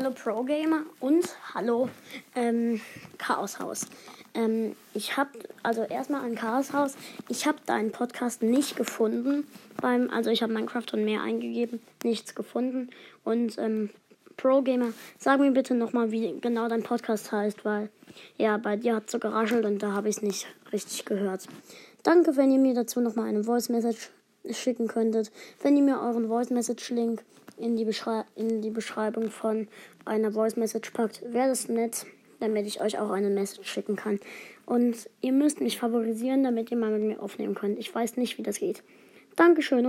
Hallo Pro Gamer und hallo ähm, Chaos Haus. Ähm, ich habe also erstmal an Chaos Haus. Ich habe deinen Podcast nicht gefunden beim, also ich habe Minecraft und mehr eingegeben, nichts gefunden. Und ähm, Pro Gamer, sag mir bitte nochmal, wie genau dein Podcast heißt, weil ja bei dir hat so geraschelt und da habe ich es nicht richtig gehört. Danke, wenn ihr mir dazu nochmal eine Voice Message schicken könntet, wenn ihr mir euren Voice Message Link in die, in die Beschreibung von einer Voice Message packt, wäre das nett, damit ich euch auch eine Message schicken kann. Und ihr müsst mich favorisieren, damit ihr mal mit mir aufnehmen könnt. Ich weiß nicht, wie das geht. Dankeschön und